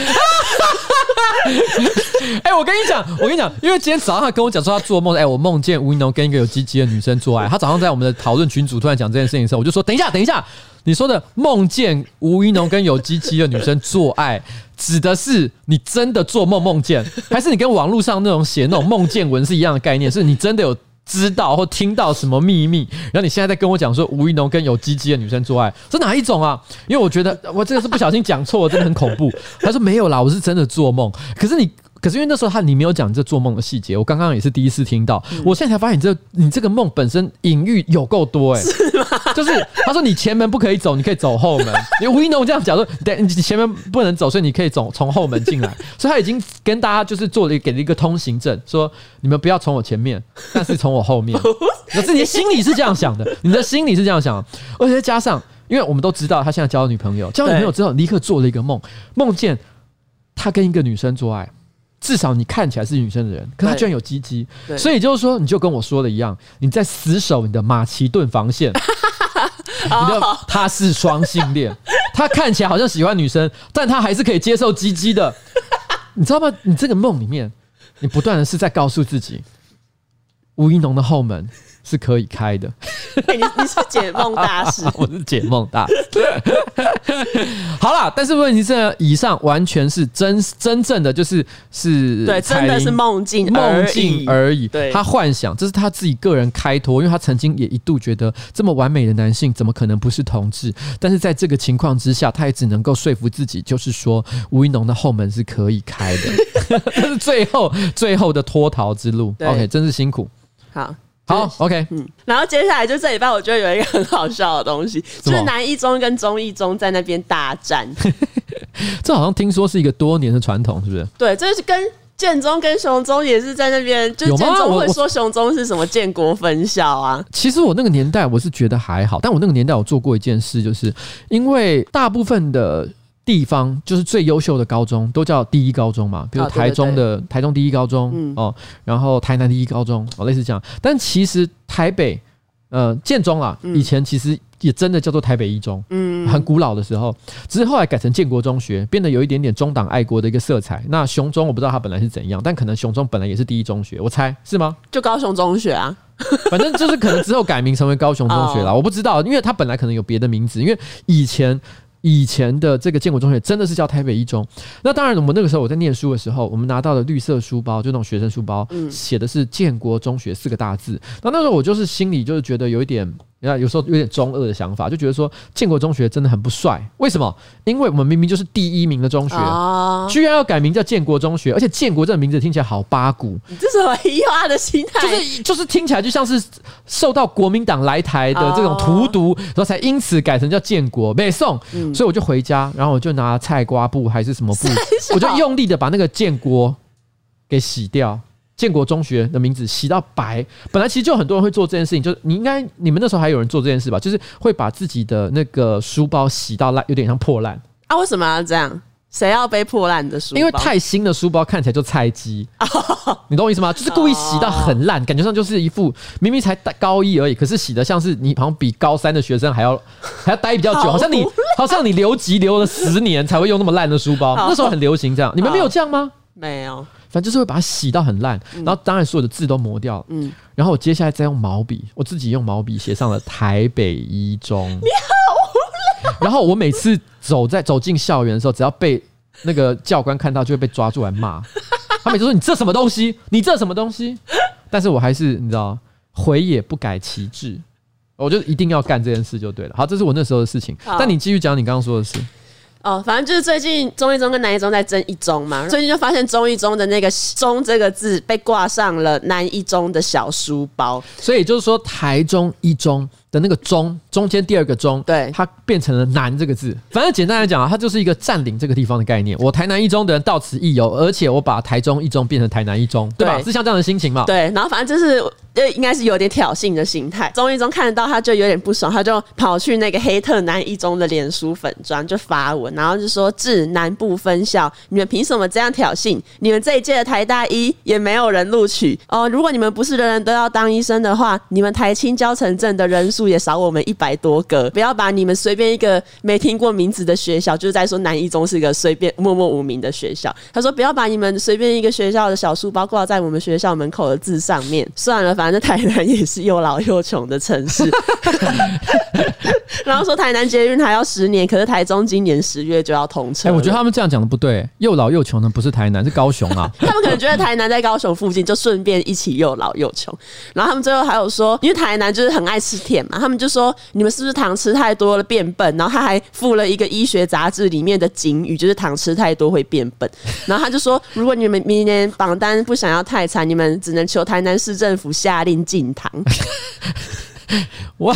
哎，我跟你讲，我跟你讲，因为今天早上他跟我讲说他做梦，哎，我梦见吴怡农跟一个有鸡鸡的女生做爱。他早上在我们的讨论群组突然讲这件事情的时候，我就说：等一下，等一下，你说的梦见吴怡农跟有鸡鸡的女生做爱，指的是你真的做梦梦见，还是你跟网络上那种写那种梦见文是一样的概念？是你真的有？知道或听到什么秘密，然后你现在在跟我讲说吴玉农跟有鸡鸡的女生做爱，是哪一种啊？因为我觉得我这个是不小心讲错了，真的很恐怖。他说没有啦，我是真的做梦。可是你。可是因为那时候他你没有讲这做梦的细节，我刚刚也是第一次听到。嗯、我现在才发现你这你这个梦本身隐喻有够多哎、欸，是吗？就是他说你前门不可以走，你可以走后门。因为吴一农这样讲说，对，你前门不能走，所以你可以走从后门进来。所以他已经跟大家就是做了一给了一个通行证，说你们不要从我前面，但是从我后面。我自己心里是这样想的，你的心里是这样想的，而且加上，因为我们都知道他现在交了女朋友，交了女朋友之后立刻做了一个梦，梦见他跟一个女生做爱。至少你看起来是女生的人，可他居然有鸡鸡，所以就是说，你就跟我说的一样，你在死守你的马其顿防线，你的他是双性恋，他看起来好像喜欢女生，但他还是可以接受鸡鸡的，你知道吗？你这个梦里面，你不断的是在告诉自己，吴一农的后门。是可以开的。欸、你你是解梦大师，我是解梦大师。好啦，但是问题是，以上完全是真真正的，就是是对，真的是梦境梦境而已。对，他幻想，这是他自己个人开脱，因为他曾经也一度觉得这么完美的男性怎么可能不是同志？但是在这个情况之下，他也只能够说服自己，就是说吴一农的后门是可以开的。这是最后最后的脱逃之路。OK，真是辛苦。好。好，OK，嗯，然后接下来就这礼拜，我觉得有一个很好笑的东西，就是南一中跟中一中在那边大战。这好像听说是一个多年的传统，是不是？对，这是跟建中跟雄中也是在那边，就建中会说雄中是什么建国分校啊？其实我那个年代我是觉得还好，但我那个年代我做过一件事，就是因为大部分的。地方就是最优秀的高中都叫第一高中嘛，比如台中的、台中第一高中、嗯、哦，然后台南第一高中哦，类似这样。但其实台北呃建中啊，以前其实也真的叫做台北一中，嗯，很古老的时候，只是后来改成建国中学，变得有一点点中党爱国的一个色彩。那雄中我不知道它本来是怎样，但可能雄中本来也是第一中学，我猜是吗？就高雄中学啊，反正就是可能之后改名成为高雄中学了，哦、我不知道，因为它本来可能有别的名字，因为以前。以前的这个建国中学真的是叫台北一中。那当然，我们那个时候我在念书的时候，我们拿到的绿色书包，就那种学生书包，写的是建国中学四个大字。那那时候我就是心里就是觉得有一点。你看，有时候有点中二的想法，就觉得说建国中学真的很不帅。为什么？因为我们明明就是第一名的中学，居然要改名叫建国中学，而且建国这个名字听起来好八股。这是什么异化的心态？就是就是听起来就像是受到国民党来台的这种荼毒，然后才因此改成叫建国。北宋，所以我就回家，然后我就拿菜瓜布还是什么布，我就用力的把那个建国给洗掉。建国中学的名字洗到白，本来其实就很多人会做这件事情，就是你应该你们那时候还有人做这件事吧？就是会把自己的那个书包洗到烂，有点像破烂啊？为什么要这样？谁要背破烂的书包？因为太新的书包看起来就菜鸡，你懂我意思吗？就是故意洗到很烂，感觉上就是一副明明才高一而已，可是洗的像是你好像比高三的学生还要还要待比较久，好像你好像你留级留了十年才会用那么烂的书包。那时候很流行这样，你们没有这样吗？没有。反正就是会把它洗到很烂，然后当然所有的字都磨掉，嗯，然后我接下来再用毛笔，我自己用毛笔写上了台北一中。你好无聊。然后我每次走在走进校园的时候，只要被那个教官看到，就会被抓住来骂。他每次说：“你这什么东西？你这什么东西？”但是我还是你知道，悔也不改其志，我就一定要干这件事就对了。好，这是我那时候的事情。但你继续讲你刚刚说的事。哦，反正就是最近中一中跟南一中在争一中嘛，最近就发现中一中的那个“中”这个字被挂上了南一中的小书包，所以就是说台中一中的那个“中”中间第二个“中”，对，它变成了“南”这个字。反正简单来讲啊，它就是一个占领这个地方的概念。我台南一中的人到此一游，而且我把台中一中变成台南一中，对是像这样的心情嘛？对，然后反正就是。就应该是有点挑衅的心态，中一中看得到他就有点不爽，他就跑去那个黑特南一中的脸书粉砖就发文，然后就说：“致南部分校，你们凭什么这样挑衅？你们这一届的台大一也没有人录取哦。如果你们不是人人都要当医生的话，你们台青交城镇的人数也少我们一百多个。不要把你们随便一个没听过名字的学校，就是在说南一中是一个随便默默无名的学校。他说不要把你们随便一个学校的小书包挂在我们学校门口的字上面。算了，反正。台南也是又老又穷的城市，然后说台南捷运还要十年，可是台中今年十月就要通车。哎，我觉得他们这样讲的不对，又老又穷的不是台南，是高雄啊。他们可能觉得台南在高雄附近，就顺便一起又老又穷。然后他们最后还有说，因为台南就是很爱吃甜嘛，他们就说你们是不是糖吃太多了变笨？然后他还附了一个医学杂志里面的警语，就是糖吃太多会变笨。然后他就说，如果你们明年榜单不想要太惨，你们只能求台南市政府下。下令禁糖，我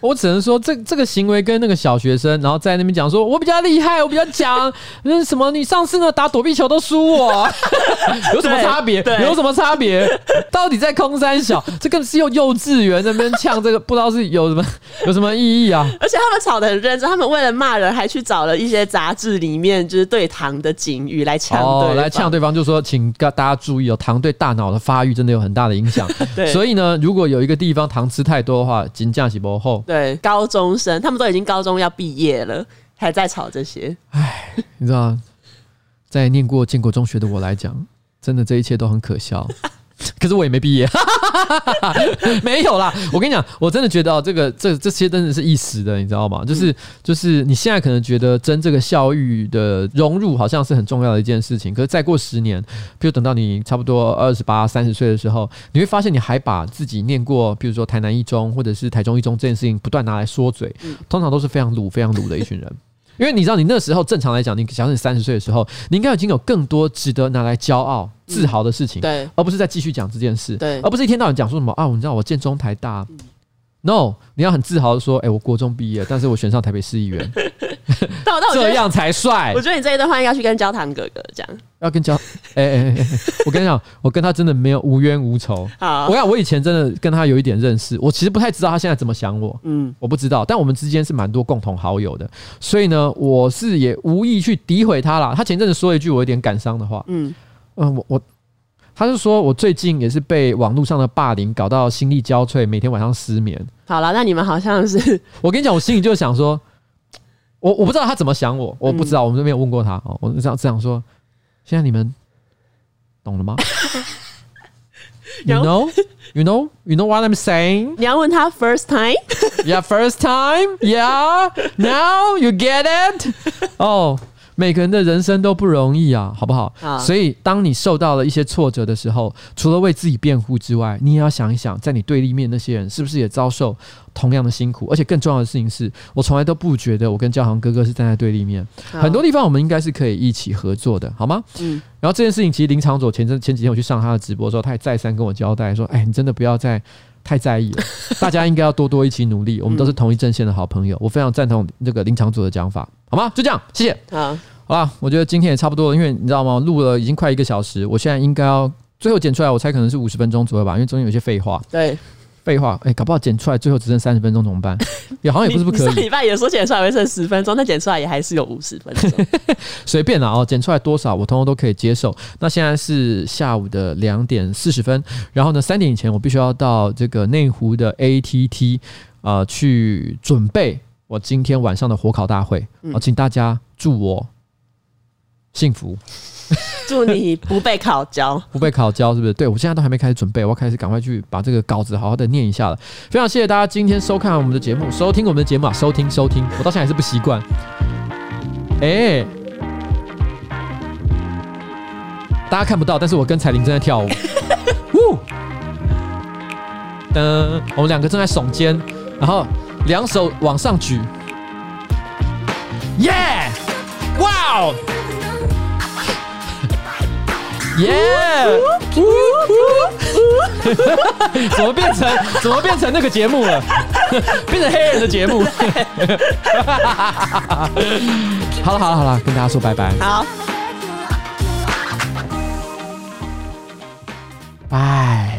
我只能说，这这个行为跟那个小学生，然后在那边讲说，我比较厉害，我比较强，那什么，你上次呢打躲避球都输我，有什么差别？有什么差别？到底在空山小？这个是用幼稚园那边呛这个，不知道是有什么有什么意义啊？而且他们吵得很认真，他们为了骂人，还去找了一些杂志里面就是对糖的警语来呛，哦，来呛对方，就说，请大家注意哦，糖对大脑的发育真的有很大的影响。对，所以呢，如果有一个地方糖吃太多的话，金价起波后。对，高中生他们都已经高中要毕业了，还在吵这些。唉，你知道，在念过建国中学的我来讲，真的这一切都很可笑。可是我也没毕业，没有啦。我跟你讲，我真的觉得哦，这个这这些真的是一时的，你知道吗？就是就是你现在可能觉得争这个校誉的融入好像是很重要的一件事情，可是再过十年，比如等到你差不多二十八、三十岁的时候，你会发现你还把自己念过，比如说台南一中或者是台中一中这件事情不断拿来说嘴，通常都是非常鲁、非常鲁的一群人。因为你知道，你那时候正常来讲，你假如你三十岁的时候，你应该已经有更多值得拿来骄傲、自豪的事情，对，而不是再继续讲这件事，对，而不是一天到晚讲说什么啊，你知道我建中台大，no，你要很自豪的说，哎，我国中毕业，但是我选上台北市议员，这样才帅。我觉得你这一段话应该去跟焦糖哥哥讲。要跟焦，哎哎哎，我跟你讲，我跟他真的没有无冤无仇。好，我讲我以前真的跟他有一点认识，我其实不太知道他现在怎么想我。嗯，我不知道，但我们之间是蛮多共同好友的，所以呢，我是也无意去诋毁他啦。他前阵子说了一句我有点感伤的话。嗯嗯，我我，他是说我最近也是被网络上的霸凌搞到心力交瘁，每天晚上失眠。好了，那你们好像是，我跟你讲，我心里就想说，我我不知道他怎么想我，我不知道，我们都没有问过他哦，我这样这样说。现在你们懂了吗？You know, you know, you know what I'm saying？你要问他 first time? Yeah, first time? Yeah, now you get it? Oh. 每个人的人生都不容易啊，好不好？好。所以，当你受到了一些挫折的时候，除了为自己辩护之外，你也要想一想，在你对立面那些人是不是也遭受同样的辛苦？而且更重要的事情是，我从来都不觉得我跟焦糖哥哥是站在对立面。很多地方我们应该是可以一起合作的，好吗？嗯。然后这件事情，其实林长佐前阵前几天我去上他的直播的时候，他也再三跟我交代说：“哎，你真的不要再太在意了，大家应该要多多一起努力。我们都是同一阵线的好朋友。”我非常赞同这个林场主的讲法。好吗？就这样，谢谢。好，好了，我觉得今天也差不多了，因为你知道吗？录了已经快一个小时，我现在应该要最后剪出来，我猜可能是五十分钟左右吧，因为中间有些废话。对。废话，哎、欸，搞不好剪出来最后只剩三十分钟怎么办？也好像也不是不可以。上礼拜也说剪出来会剩十分钟，那剪出来也还是有五十分钟，随便啦哦，剪出来多少我通通都可以接受。那现在是下午的两点四十分，然后呢，三点以前我必须要到这个内湖的 ATT 呃去准备我今天晚上的火烤大会，好、嗯，请大家祝我幸福。祝你不被烤焦，不被烤焦是不是？对，我现在都还没开始准备，我要开始赶快去把这个稿子好好的念一下了。非常谢谢大家今天收看我们的节目，收听我们的节目啊，收听收听，我到现在还是不习惯。哎、欸，大家看不到，但是我跟彩玲正在跳舞。呜，噔，我们两个正在耸肩，然后两手往上举。耶，哇哦！耶！怎么变成怎么变成那个节目了？变成黑人的节目。好了好了好了，跟大家说拜拜。好，拜。